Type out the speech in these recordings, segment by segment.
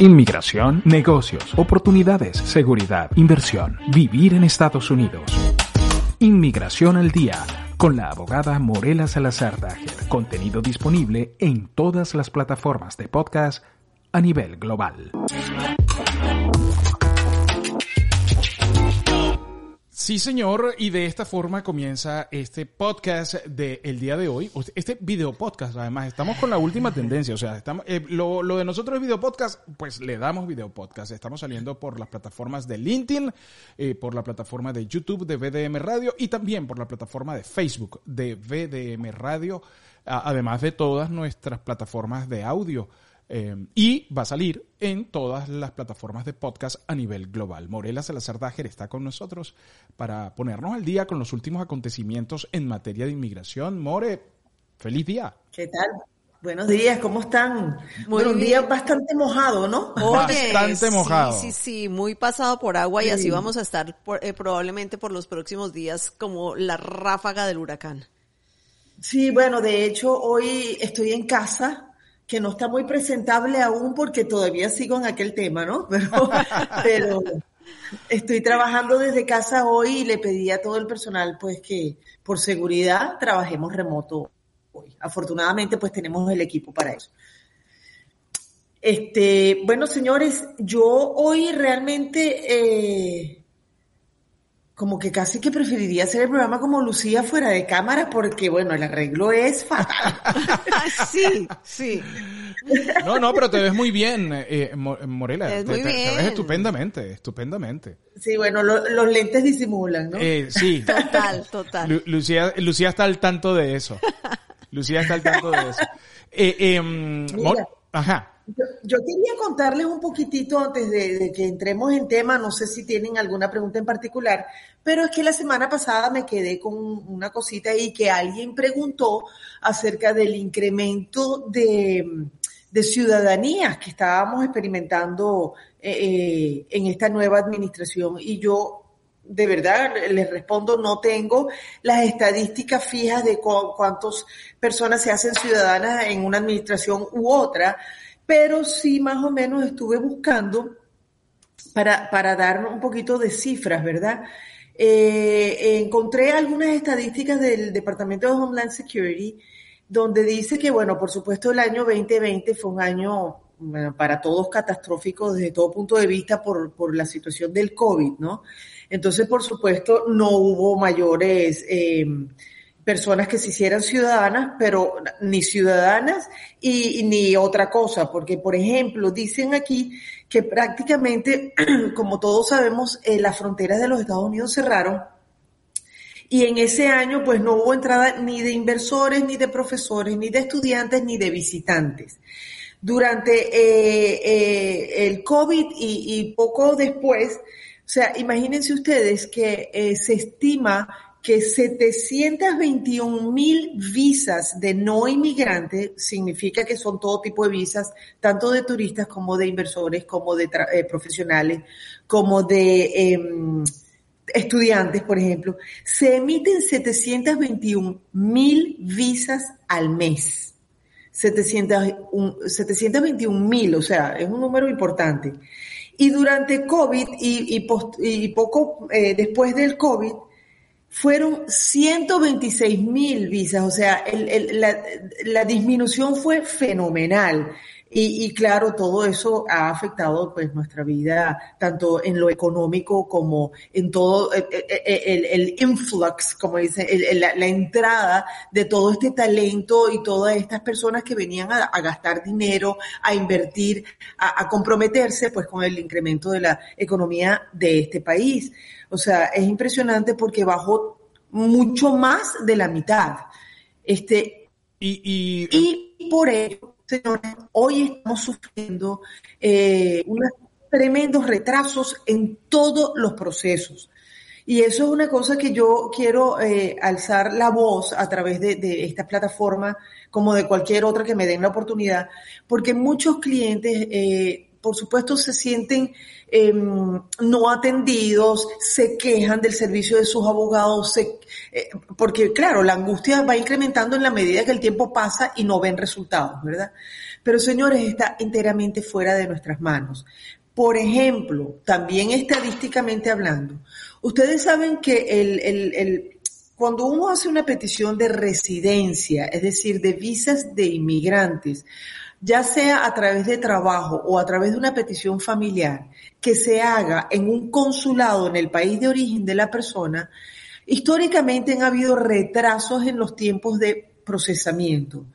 Inmigración, negocios, oportunidades, seguridad, inversión, vivir en Estados Unidos. Inmigración al día con la abogada Morela Salazar Dager. Contenido disponible en todas las plataformas de podcast a nivel global. Sí, señor, y de esta forma comienza este podcast del día de hoy. Este video podcast, además, estamos con la última tendencia. O sea, estamos, eh, lo, de nosotros es video podcast, pues le damos video podcast. Estamos saliendo por las plataformas de LinkedIn, eh, por la plataforma de YouTube de VDM Radio y también por la plataforma de Facebook de VDM Radio, además de todas nuestras plataformas de audio. Eh, y va a salir en todas las plataformas de podcast a nivel global. Morela Salazar Dager está con nosotros para ponernos al día con los últimos acontecimientos en materia de inmigración. More, feliz día. ¿Qué tal? Buenos días, ¿cómo están? Muy un día bastante mojado, ¿no? bastante mojado. Sí, sí, muy pasado por agua y así vamos a estar eh, probablemente por los próximos días como la ráfaga del huracán. Sí, bueno, de hecho hoy estoy en casa que no está muy presentable aún porque todavía sigo en aquel tema, ¿no? Pero, estoy trabajando desde casa hoy y le pedí a todo el personal pues que por seguridad trabajemos remoto hoy. Afortunadamente pues tenemos el equipo para eso. Este, bueno, señores, yo hoy realmente eh, como que casi que preferiría hacer el programa como Lucía fuera de cámara porque, bueno, el arreglo es fatal. sí, sí. No, no, pero te ves muy bien, eh, Morela. te, ves estupendamente, estupendamente. Sí, bueno, los lentes disimulan, ¿no? Eh, sí. Total, total. Lucía, Lucía está al tanto de eso. Lucía está al tanto de eso. Eh, em, ajá. Yo, quería contarles un poquitito antes de, que entremos en tema, no sé si tienen alguna pregunta en particular, pero es que la semana pasada me quedé con una cosita ahí que alguien preguntó acerca del incremento de, ciudadanías que estábamos experimentando eh, eh, en esta nueva administración. Y yo de verdad les respondo, no tengo las estadísticas fijas de cuántas personas se hacen ciudadanas en una administración u otra, pero sí más o menos estuve buscando para, para dar un poquito de cifras, ¿verdad? Eh, encontré algunas estadísticas del Departamento de Homeland Security donde dice que, bueno, por supuesto el año 2020 fue un año para todos catastrófico desde todo punto de vista por, por la situación del COVID, ¿no? Entonces, por supuesto, no hubo mayores... Eh, personas que se hicieran ciudadanas, pero ni ciudadanas y, ni otra cosa, porque por ejemplo dicen aquí que prácticamente, como todos sabemos, eh, las fronteras de los Estados Unidos cerraron y en ese año pues no hubo entrada ni de inversores, ni de profesores, ni de estudiantes, ni de visitantes. Durante eh, eh, el COVID y, y, poco después, o sea, imagínense ustedes que se estima que 721 mil visas de no inmigrantes, significa que son todo tipo de visas, tanto de turistas como de inversores, como de eh, profesionales, como de em, estudiantes, por ejemplo, se emiten 721 mil visas al mes. 721 mil, o sea, es un número importante. Y durante COVID y, y, poco eh, después del COVID, fueron 126 mil visas, o sea, la, disminución fue fenomenal. Y, claro, todo eso ha afectado pues nuestra vida, tanto en lo económico como en todo eh, eh, eh, el, influx, como dicen, la, entrada de todo este talento y todas estas personas que venían a, gastar dinero, a invertir, a, a comprometerse pues con el incremento de la economía de este país. O sea, es impresionante porque bajó mucho más de la mitad. Este, y, y, por ello, señores, hoy estamos sufriendo eh, unos tremendos retrasos en todos los procesos. Y eso es una cosa que yo quiero eh, alzar la voz a través de, de, esta plataforma, como de cualquier otra que me den la oportunidad, porque muchos clientes eh, por supuesto se sienten em, no atendidos, se quejan del servicio de sus abogados, eh, porque claro, la angustia va incrementando en la medida que el tiempo pasa y no ven resultados, ¿verdad? Pero señores, está enteramente fuera de nuestras manos. Por ejemplo, también estadísticamente hablando, ustedes saben que el, cuando uno hace una petición de residencia, es decir, de visas de inmigrantes, ya sea a través de trabajo o a través de una petición familiar, que se haga en un consulado en el país de origen de la persona, históricamente han habido retrasos en los tiempos de procesamiento.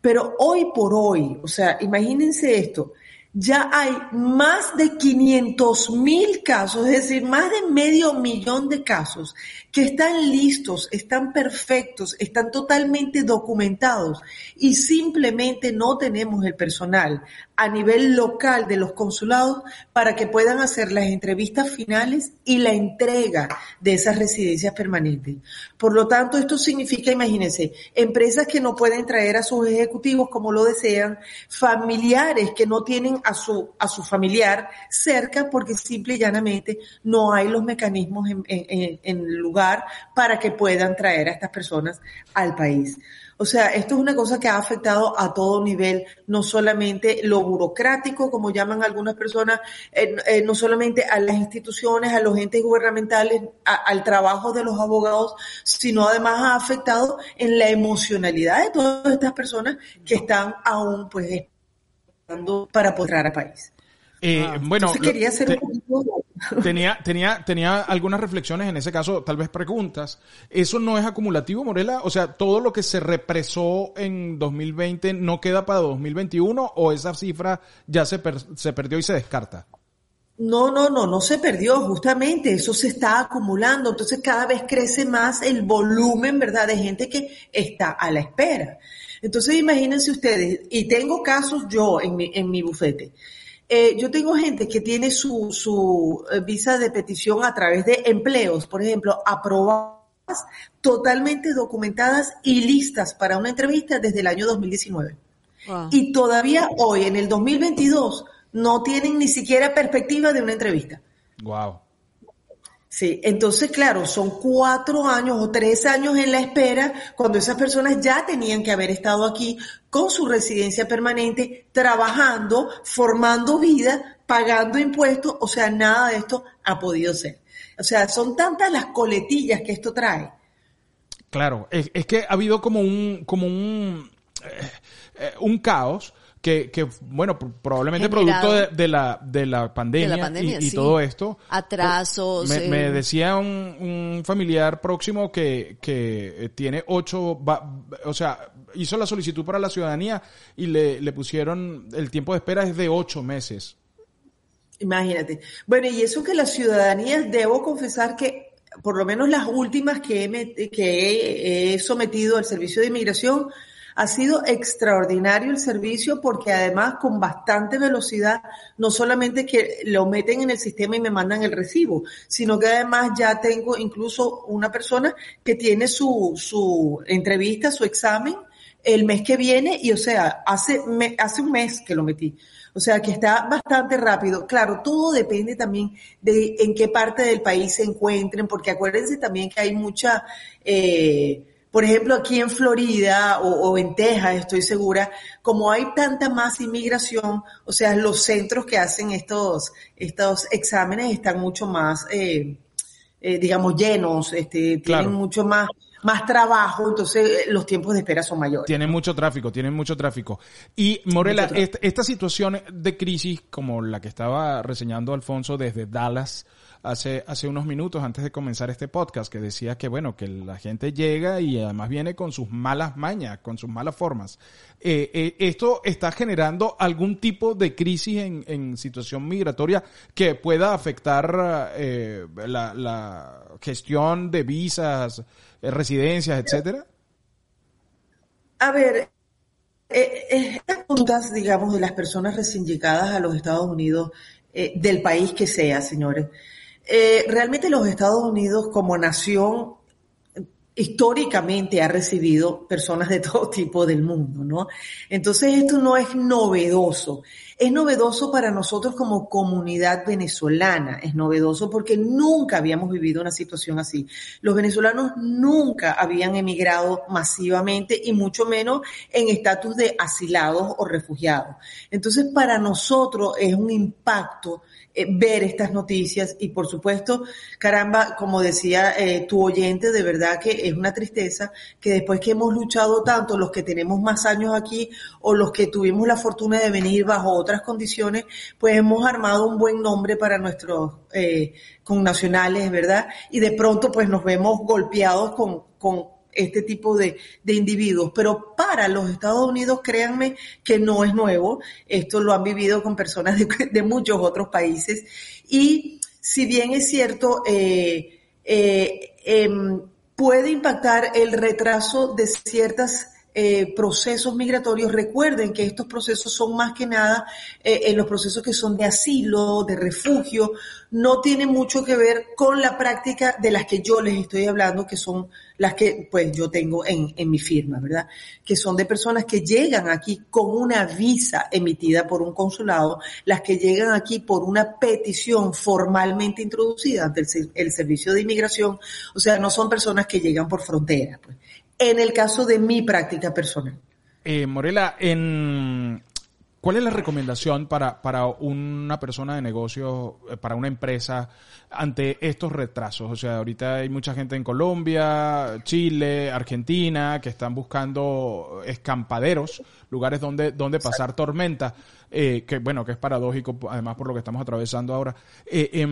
Pero hoy por hoy, o sea, imagínense esto, ya hay más de 500 mil casos, es decir, más de medio millón de casos que están listos, están perfectos, están totalmente documentados y simplemente no tenemos el personal a nivel local de los consulados para que puedan hacer las entrevistas finales y la entrega de esas residencias permanentes. Por lo tanto, esto significa, imagínense, empresas que no pueden traer a sus ejecutivos como lo desean, familiares que no tienen a su, a su familiar cerca porque simple y llanamente no hay los mecanismos en, en, en lugar para que puedan traer a estas personas al país. O sea, esto es una cosa que ha afectado a todo nivel, no solamente lo burocrático, como llaman algunas personas, eh, eh, no solamente a las instituciones, a los entes gubernamentales, al trabajo de los abogados, sino además ha afectado en la emocionalidad de todas estas personas que están aún pues esperando para poder entrar al país. Eh, ah. bueno, quería hacer tenía, tenía, tenía algunas reflexiones, en ese caso, tal vez preguntas. ¿Eso no es acumulativo, Morela? O sea, ¿todo lo que se represó en 2020 no queda para 2021 o esa cifra ya se, se perdió y se descarta? No, no, no, no se perdió, justamente, eso se está acumulando, entonces cada vez crece más el volumen, ¿verdad?, de gente que está a la espera. Entonces imagínense ustedes, y tengo casos yo en mi, en mi bufete, eh, yo tengo gente que tiene su, su eh, visa de petición a través de empleos, por ejemplo, aprobadas, totalmente documentadas y listas para una entrevista desde el año 2019. Y todavía hoy, en el 2022, no tienen ni siquiera perspectiva de una entrevista. Wow. Sí, entonces, claro, son cuatro años o tres años en la espera cuando esas personas ya tenían que haber estado aquí con su residencia permanente, trabajando, formando vida, pagando impuestos, o sea, nada de esto ha podido ser. O sea, son tantas las coletillas que esto trae. Claro, es, que ha habido como un, como un, eh, eh, un caos que, que bueno, probablemente producto de, la, de la pandemia, y, todo esto. Atrasos. Me, me eh. decía un, un, familiar próximo que, que tiene ocho, o sea, hizo la solicitud para la ciudadanía y le, le pusieron, el tiempo de espera es de ocho meses. Imagínate. Bueno, y eso que las ciudadanías, debo confesar que por lo menos las últimas que he, que he sometido al servicio de inmigración, ha sido extraordinario el servicio porque además con bastante velocidad, no solamente que lo meten en el sistema y me mandan el recibo, sino que además ya tengo incluso una persona que tiene su, su entrevista, su examen el mes que viene y o sea, hace, hace un mes que lo metí. O sea, que está bastante rápido. Claro, todo depende también de en qué parte del país se encuentren, porque acuérdense también que hay mucha... Eh, por ejemplo, aquí en Florida o, en Texas, estoy segura, como hay tanta más inmigración, o sea, los centros que hacen estos, estos exámenes están mucho más, eh, eh, digamos, llenos, este, tienen mucho más, más trabajo, entonces eh, los tiempos de espera son mayores. Tienen mucho tráfico, tienen mucho tráfico. Y Morela, esta situación de crisis como la que estaba reseñando Alfonso desde Dallas, hace, hace unos minutos antes de comenzar este podcast, que decía que bueno, que la gente llega y además viene con sus malas mañas, con sus malas formas. Eh, eh, ¿Esto está generando algún tipo de crisis en, en situación migratoria que pueda afectar eh, la, la, gestión de visas, eh, residencias, etcétera? A ver, eh, estas preguntas, digamos, de las personas recién llegadas a los Estados Unidos, del país que sea, señores, eh, realmente los Estados Unidos como nación históricamente ha recibido personas de todo tipo del mundo, ¿no? Entonces esto no es novedoso. Es novedoso para nosotros como comunidad venezolana. Es novedoso porque nunca habíamos vivido una situación así. Los venezolanos nunca habían emigrado masivamente y mucho menos en estatus de asilados o refugiados. Entonces para nosotros es un impacto eh, ver estas noticias y por supuesto, caramba, como decía eh, tu oyente, de verdad que es una tristeza que después que hemos luchado tanto, los que tenemos más años aquí o los que tuvimos la fortuna de venir bajo otras condiciones, pues hemos armado un buen nombre para nuestros eh, connacionales, ¿verdad? Y de pronto pues nos vemos golpeados con, con este tipo de, de, individuos. Pero para los Estados Unidos, créanme que no es nuevo. Esto lo han vivido con personas de, muchos otros países. Y si bien es cierto, eh, eh, eh, puede impactar el retraso de ciertas eh, procesos migratorios, recuerden que estos procesos son más que nada eh, en los procesos que son de asilo, de refugio, no tienen mucho que ver con la práctica de las que yo les estoy hablando, que son las que pues yo tengo en, en mi firma, ¿verdad? Que son de personas que llegan aquí con una visa emitida por un consulado, las que llegan aquí por una petición formalmente introducida ante el, el servicio de inmigración, o sea, no son personas que llegan por frontera, pues en el caso de mi práctica personal. Eh, Morela, en, ¿cuál es la recomendación para, para una persona de negocio, eh, para una empresa, ante estos retrasos? O sea, ahorita hay mucha gente en Colombia, Chile, Argentina, que están buscando escampaderos, lugares donde, donde pasar tormenta, eh, que bueno, que es paradójico, además por lo que estamos atravesando ahora. Eh,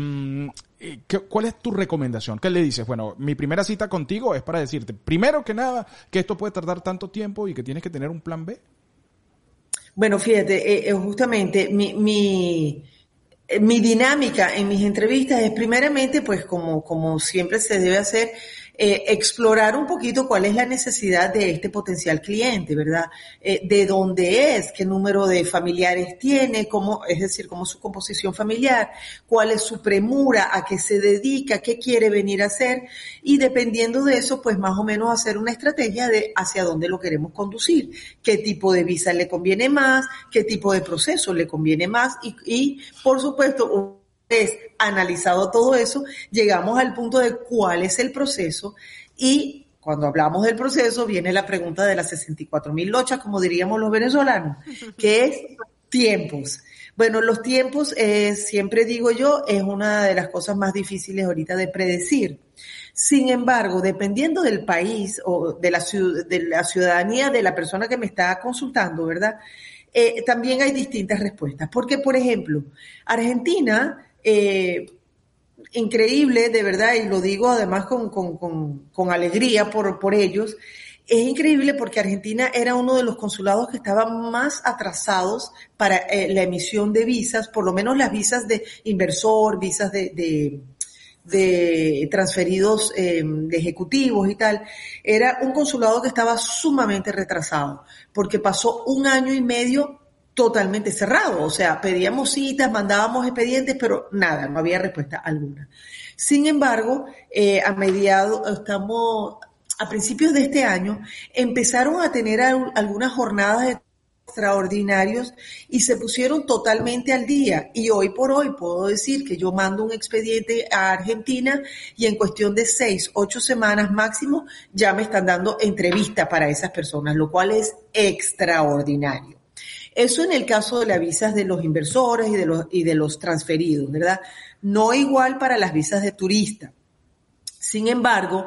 eh, ¿Cuál es tu recomendación? ¿Qué le dices? Bueno, mi primera cita contigo es para decirte, primero que nada, que esto puede tardar tanto tiempo y que tienes que tener un plan B. Bueno, fíjate, eh, justamente mi, mi, mi, dinámica en mis entrevistas es primeramente, pues como, como siempre se debe hacer, eh, explorar un poquito cuál es la necesidad de este potencial cliente, ¿verdad? Eh, de dónde es, qué número de familiares tiene, cómo, es decir, cómo es su composición familiar, cuál es su premura, a qué se dedica, qué quiere venir a hacer y dependiendo de eso, pues más o menos hacer una estrategia de hacia dónde lo queremos conducir, qué tipo de visa le conviene más, qué tipo de proceso le conviene más y, y por supuesto, vez analizado todo eso, llegamos al punto de cuál es el proceso y cuando hablamos del proceso viene la pregunta de las 64 mil lochas, como diríamos los venezolanos, que es tiempos. Bueno, los tiempos, eh, siempre digo yo, es una de las cosas más difíciles ahorita de predecir. Sin embargo, dependiendo del país o de la, de la ciudadanía de la persona que me está consultando, ¿verdad? Eh, también hay distintas respuestas. Porque, por ejemplo, Argentina eh, increíble, de verdad, y lo digo además con, con, con, alegría por, por ellos, es increíble porque Argentina era uno de los consulados que estaban más atrasados para eh, la emisión de visas, por lo menos las visas de inversor, visas de, de, de transferidos eh, de ejecutivos y tal. Era un consulado que estaba sumamente retrasado porque pasó un año y medio totalmente cerrado. O sea, pedíamos citas, mandábamos expedientes, pero nada, no había respuesta alguna. Sin embargo, eh, a mediados, estamos, a principios de este año, empezaron a tener algunas jornadas extraordinarios y se pusieron totalmente al día. Y hoy por hoy puedo decir que yo mando un expediente a Argentina y en cuestión de seis, ocho semanas máximo ya me están dando entrevista para esas personas, lo cual es extraordinario. Eso en el caso de las visas de los inversores y de los, y de los transferidos, ¿verdad? No igual para las visas de turista. Sin embargo,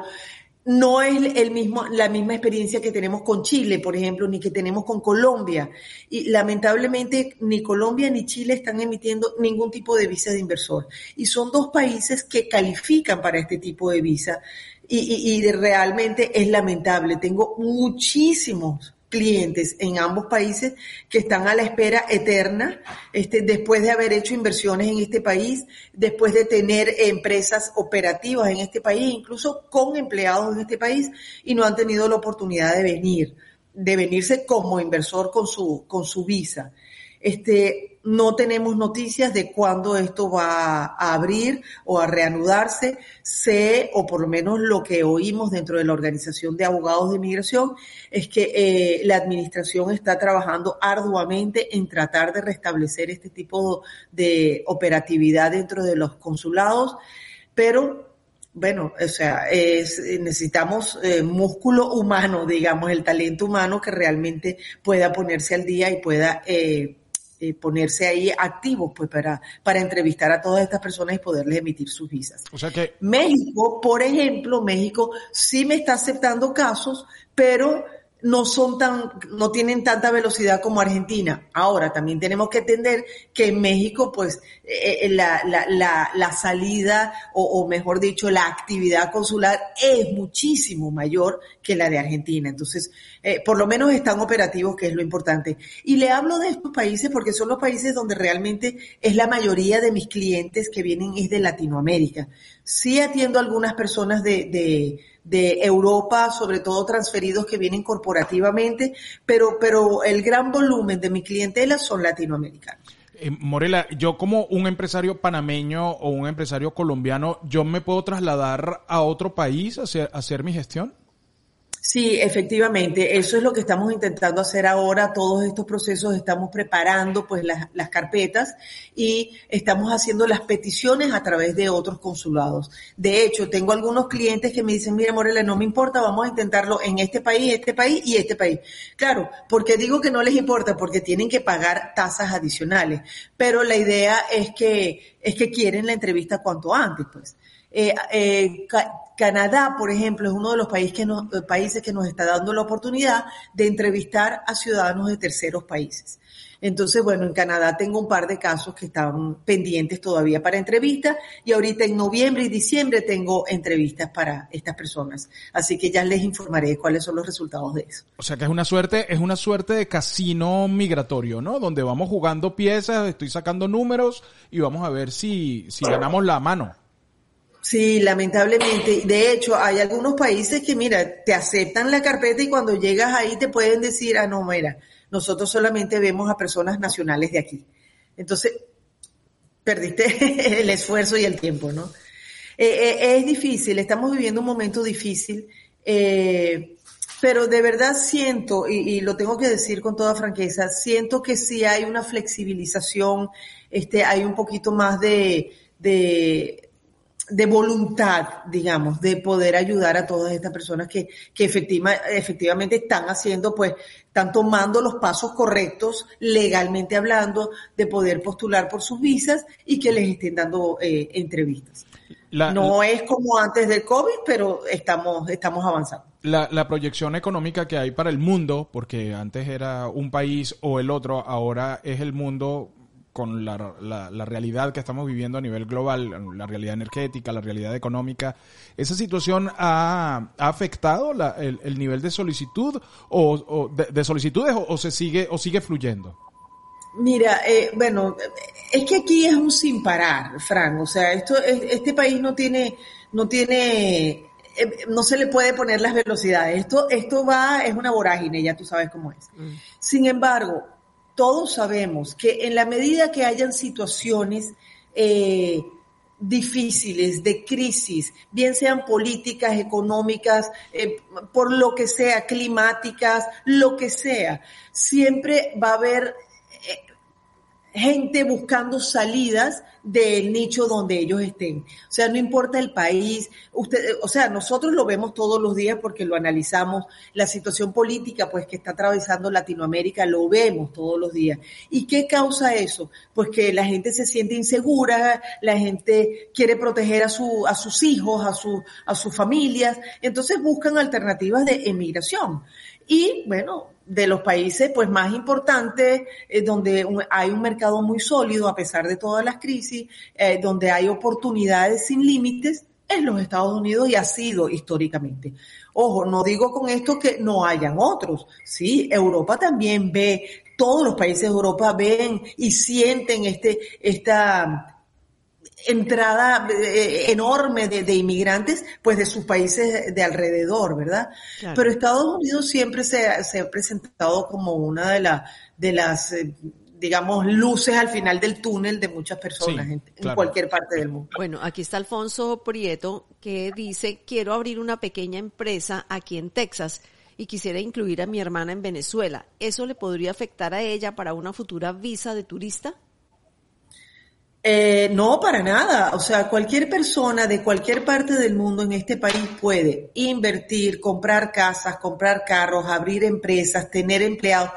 no es el mismo, la misma experiencia que tenemos con Chile, por ejemplo, ni que tenemos con Colombia. Y lamentablemente ni Colombia ni Chile están emitiendo ningún tipo de visa de inversor. Y son dos países que califican para este tipo de visa. Y, y, y realmente es lamentable. Tengo muchísimos clientes en ambos países que están a la espera eterna, este, después de haber hecho inversiones en este país, después de tener empresas operativas en este país, incluso con empleados en este país, y no han tenido la oportunidad de venir, de venirse como inversor con su, con su visa. Este, no tenemos noticias de cuándo esto va a abrir o a reanudarse. Sé, o por lo menos lo que oímos dentro de la Organización de Abogados de Inmigración, es que eh, la administración está trabajando arduamente en tratar de restablecer este tipo de operatividad dentro de los consulados, pero bueno, o sea, necesitamos eh, músculo humano, digamos, el talento humano que realmente pueda ponerse al día y pueda eh, eh, ponerse ahí activos pues para, para entrevistar a todas estas personas y poderles emitir sus visas. O sea que... México, por ejemplo, México sí me está aceptando casos, pero no son tan, no tienen tanta velocidad como Argentina. Ahora, también tenemos que entender que en México, pues, eh, eh, la, la, la, la, salida, o, o, mejor dicho, la actividad consular es muchísimo mayor que la de Argentina. Entonces, eh, por lo menos están operativos, que es lo importante. Y le hablo de estos países porque son los países donde realmente es la mayoría de mis clientes que vienen es de Latinoamérica. Sí atiendo a algunas personas de, de de Europa, sobre todo transferidos que vienen corporativamente, pero, pero el gran volumen de mi clientela son latinoamericanos. Eh, Morela, yo como un empresario panameño o un empresario colombiano, ¿yo me puedo trasladar a otro país a hacer, a hacer mi gestión? Sí, efectivamente, eso es lo que estamos intentando hacer ahora. Todos estos procesos estamos preparando pues las, carpetas y estamos haciendo las peticiones a través de otros consulados. De hecho, tengo algunos clientes que me dicen, mira Morela, no me importa, vamos a intentarlo en este país, este país y este país. Claro, porque digo que no les importa porque tienen que pagar tasas adicionales, pero la idea es que, es que quieren la entrevista cuanto antes, pues. Eh, eh, Canadá, por ejemplo, es uno de los países que, nos, eh, países que nos está dando la oportunidad de entrevistar a ciudadanos de terceros países. Entonces, bueno, en Canadá tengo un par de casos que están pendientes todavía para entrevistas y ahorita en noviembre y diciembre tengo entrevistas para estas personas. Así que ya les informaré cuáles son los resultados de eso. O sea que es una suerte, es una suerte de casino migratorio, ¿no? Donde vamos jugando piezas, estoy sacando números y vamos a ver si, si ganamos la mano. Sí, lamentablemente. De hecho, hay algunos países que, mira, te aceptan la carpeta y cuando llegas ahí te pueden decir, ah, no, mira, nosotros solamente vemos a personas nacionales de aquí. Entonces, perdiste el esfuerzo y el tiempo, ¿no? Eh, eh, es difícil, estamos viviendo un momento difícil, eh, pero de verdad siento, y, y, lo tengo que decir con toda franqueza, siento que sí hay una flexibilización, este, hay un poquito más de, de de voluntad, digamos, de poder ayudar a todas estas personas que, que efectiva, efectivamente están haciendo, pues, están tomando los pasos correctos, legalmente hablando, de poder postular por sus visas y que les estén dando eh, entrevistas. La, no es como antes del COVID, pero estamos, estamos avanzando. La, la, proyección económica que hay para el mundo, porque antes era un país o el otro, ahora es el mundo con la, la, la, realidad que estamos viviendo a nivel global, la realidad energética, la realidad económica, ¿esa situación ha, ha afectado la, el, el, nivel de solicitud o, o de, de, solicitudes o, o, se sigue o sigue fluyendo? Mira, eh, bueno, es que aquí es un sin parar, Fran. O sea, esto, este país no tiene, no tiene, eh, no se le puede poner las velocidades. Esto, esto va, es una vorágine, ya tú sabes cómo es. Mm. Sin embargo, todos sabemos que en la medida que hayan situaciones eh, difíciles, de crisis, bien sean políticas, económicas, eh, por lo que sea, climáticas, lo que sea, siempre va a haber gente buscando salidas del nicho donde ellos estén. O sea, no importa el país, usted, o sea, nosotros lo vemos todos los días porque lo analizamos, la situación política pues que está atravesando Latinoamérica lo vemos todos los días. ¿Y qué causa eso? Pues que la gente se siente insegura, la gente quiere proteger a su a sus hijos, a su a sus familias, entonces buscan alternativas de emigración. Y bueno, de los países pues más importantes, eh, donde hay un mercado muy sólido a pesar de todas las crisis, eh, donde hay oportunidades sin límites, es los Estados Unidos y ha sido históricamente. Ojo, no digo con esto que no hayan otros. Sí, Europa también ve, todos los países de Europa ven y sienten este, esta, entrada eh, enorme de, de, inmigrantes, pues de sus países de alrededor, ¿verdad? Claro. Pero Estados Unidos siempre se, se, ha presentado como una de, la, de las, eh, digamos, luces al final del túnel de muchas personas en, cualquier parte del mundo. Bueno, aquí está Alfonso Prieto que dice, quiero abrir una pequeña empresa aquí en Texas y quisiera incluir a mi hermana en Venezuela. ¿Eso le podría afectar a ella para una futura visa de turista? Eh, no, para nada. O sea, cualquier persona de cualquier parte del mundo en este país puede invertir, comprar casas, comprar carros, abrir empresas, tener empleados,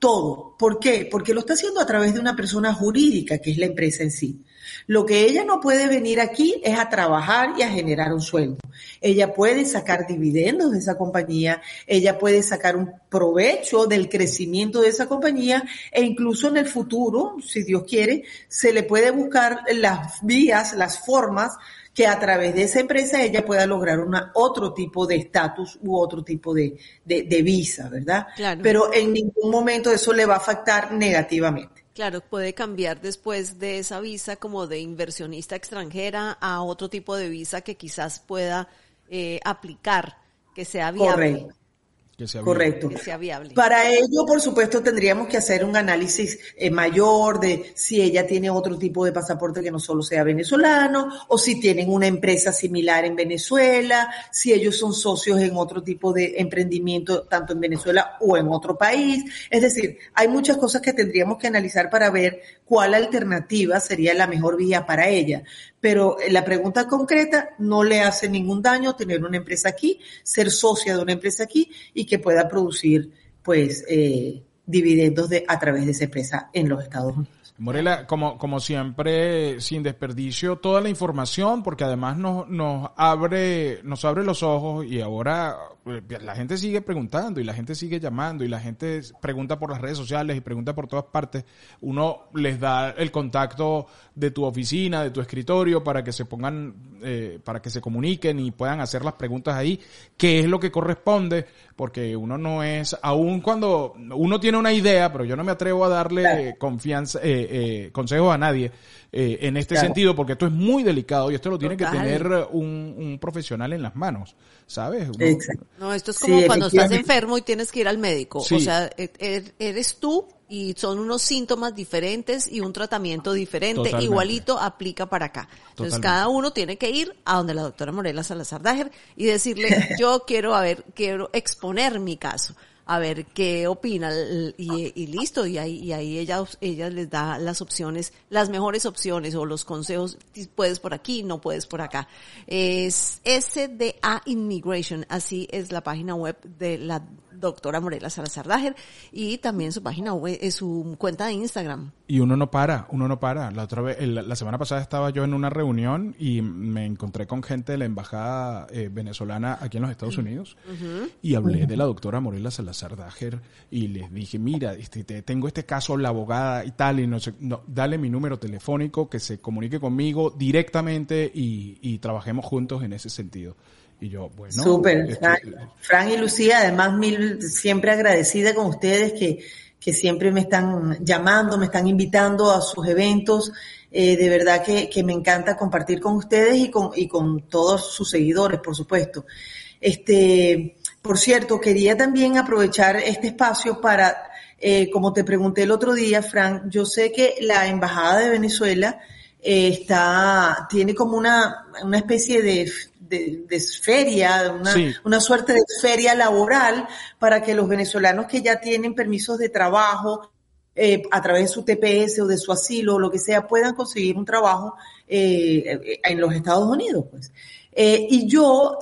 todo. ¿Por qué? Porque lo está haciendo a través de una persona jurídica, que es la empresa en sí. Lo que ella no puede venir aquí es a trabajar y a generar un sueldo. Ella puede sacar dividendos de esa compañía, ella puede sacar un provecho del crecimiento de esa compañía e incluso en el futuro, si Dios quiere, se le puede buscar las vías, las formas que a través de esa empresa ella pueda lograr una, otro tipo de estatus u otro tipo de, de, visa, ¿verdad? Pero en ningún momento eso le va a afectar negativamente. Claro, puede cambiar después de esa visa como de inversionista extranjera a otro tipo de visa que quizás pueda eh, aplicar, que sea viable. Para ello, por supuesto, tendríamos que hacer un análisis eh, mayor de si ella tiene otro tipo de pasaporte que no solo sea venezolano, o si tienen una empresa similar en Venezuela, si ellos son socios en otro tipo de emprendimiento, tanto en Venezuela o en otro país. Es decir, hay muchas cosas que tendríamos que analizar para ver cuál alternativa sería la mejor vía para ella. Pero la pregunta concreta no le hace ningún daño tener una empresa aquí, ser socia de una empresa aquí y que pueda producir pues eh, dividendos de, a través de esa empresa en los Estados Unidos. Morela, como, como siempre, sin desperdicio, toda la información, porque además nos, abre, nos abre los ojos y ahora eh, la gente sigue preguntando y la gente sigue llamando y la gente pregunta por las redes sociales y pregunta por todas partes. Uno les da el contacto de tu oficina, de tu escritorio, para que se pongan, eh, para que se comuniquen y puedan hacer las preguntas ahí, qué es lo que corresponde, porque uno no es, aún cuando uno tiene una idea, pero yo no me atrevo a darle confianza, eh, eh, consejos a nadie eh, en este sentido, porque esto es muy delicado y esto lo tiene que tener un, profesional en las manos, ¿sabes? No, esto es como cuando estás enfermo y tienes que ir al médico. O sea, e, e, eres tú y son unos síntomas diferentes y un tratamiento diferente, igualito aplica para acá. Entonces cada uno tiene que ir a donde la doctora Morela Salazar Dager y decirle, yo quiero, a ver, quiero exponer mi caso a ver qué opina y, listo, y ahí, y ahí ella, ella les da las opciones, las mejores opciones o los consejos, puedes por aquí, no puedes por acá. Es SDA Immigration, así es la página web de la doctora Morela Salazar Dager y también su página web, eh, su cuenta de Instagram. Y uno no para, uno no para. La otra vez, la semana pasada estaba yo en una reunión y me encontré con gente de la embajada eh, venezolana aquí en los Estados Unidos y hablé de la doctora Morela Salazar Dager y les dije, mira, este, tengo este caso, la abogada y tal, y no sé, no, dale mi número telefónico, que se comunique conmigo directamente y, y trabajemos juntos en ese sentido. Y yo, bueno. Súper, Fran, y Lucía, además mil, siempre agradecida con ustedes que, que siempre me están llamando, me están invitando a sus eventos. Eh, de verdad que, que, me encanta compartir con ustedes y con, y con todos sus seguidores, por supuesto. Este, por cierto, quería también aprovechar este espacio para, eh, como te pregunté el otro día, Fran, yo sé que la Embajada de Venezuela eh, está, tiene como una, una especie de de, feria, una, una suerte de feria laboral para que los venezolanos que ya tienen permisos de trabajo eh, a través de su TPS o de su asilo o lo que sea puedan conseguir un trabajo eh, en los Estados Unidos. Pues. Eh, y yo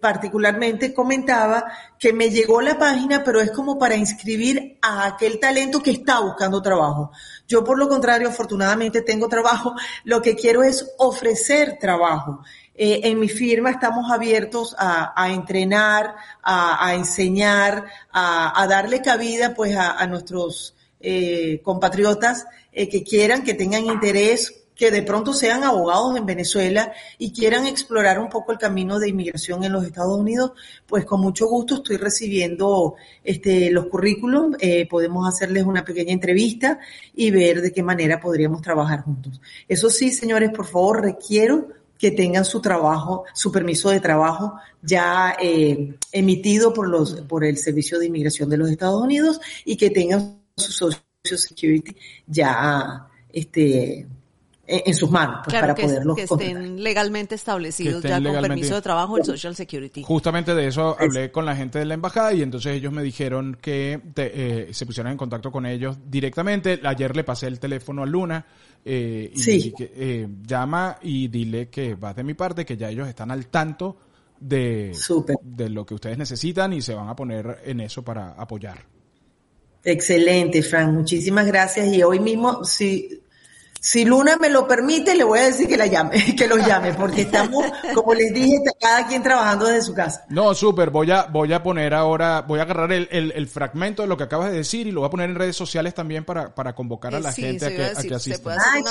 particularmente comentaba que me llegó la página, pero es como para inscribir a aquel talento que está buscando trabajo. Yo, por lo contrario, afortunadamente tengo trabajo. Lo que quiero es ofrecer trabajo. Eh, en mi firma estamos abiertos a, entrenar, a, enseñar, a, darle cabida pues a, nuestros eh, compatriotas eh, que quieran, que tengan interés, que de pronto sean abogados en Venezuela y quieran explorar un poco el camino de inmigración en los Estados Unidos, pues con mucho gusto estoy recibiendo este, los currículums, podemos hacerles una pequeña entrevista y ver de qué manera podríamos trabajar juntos. Eso sí, señores, por favor, requiero que tengan su trabajo, su permiso de trabajo ya eh, emitido por los por el Servicio de Inmigración de los Estados Unidos y que tengan su social Security ya este, en sus manos pues, para que, poderlos que estén legalmente establecidos ya con permiso de trabajo el Social Security. Justamente de eso hablé con la gente de la embajada y entonces ellos me dijeron que eh, se pusieran en contacto con ellos directamente. Ayer le pasé el teléfono a Luna eh, y que, eh, llama y dile que va de mi parte, que ya ellos están al tanto de, de lo que ustedes necesitan y se van a poner en eso para apoyar. Excelente, Frank. Muchísimas gracias. Y hoy mismo, si si Luna me lo permite, le voy a decir que la llame, que los llame, porque estamos, como les dije, cada quien trabajando desde su casa. No, súper, voy a, voy a poner ahora, voy a agarrar el, el, fragmento de lo que acabas de decir y lo voy a poner en redes sociales también para, para convocar a la gente a que, a, que, asista. Se puede hacer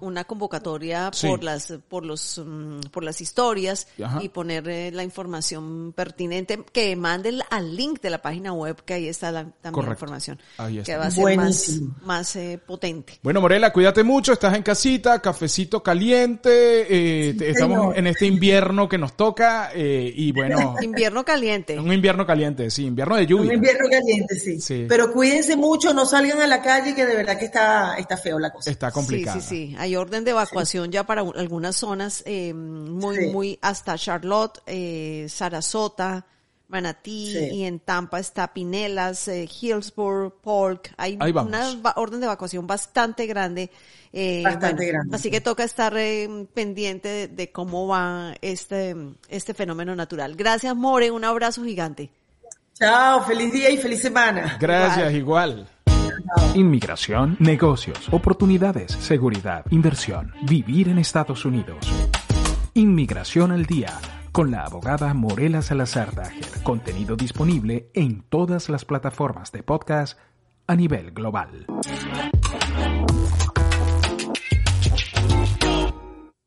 una, convocatoria por las, por los, mm, por las historias y poner eh, la información pertinente, que manden al link de la página web, que ahí está la, también la información. Ahí está. Que va a ser más, más eh, potente. Bueno, Morela, cuídate mucho estás en casita, cafecito caliente, eh, estamos en este invierno que nos toca eh, y bueno. Invierno caliente. Un invierno caliente, sí, invierno de lluvia. Un invierno caliente, sí. Pero cuídense mucho, no salgan a la calle que de verdad que está, está feo la cosa. Está complicado. Sí, sí, sí. Hay orden de evacuación ya para algunas zonas eh, muy, muy hasta Charlotte, eh, Sarasota. Manatí y en Tampa está Pinelas, eh, Hillsborough, Polk. Hay una orden de evacuación bastante grande. Eh, bastante grande. Así que toca estar eh, pendiente de, cómo va este, este fenómeno natural. Gracias, More. Un abrazo gigante. Chao, feliz día y feliz semana. Gracias, igual. Inmigración, negocios, oportunidades, seguridad, inversión, vivir en Estados Unidos. Inmigración al día con la abogada Morela Salazar Dager. Contenido disponible en todas las plataformas de podcast a nivel global.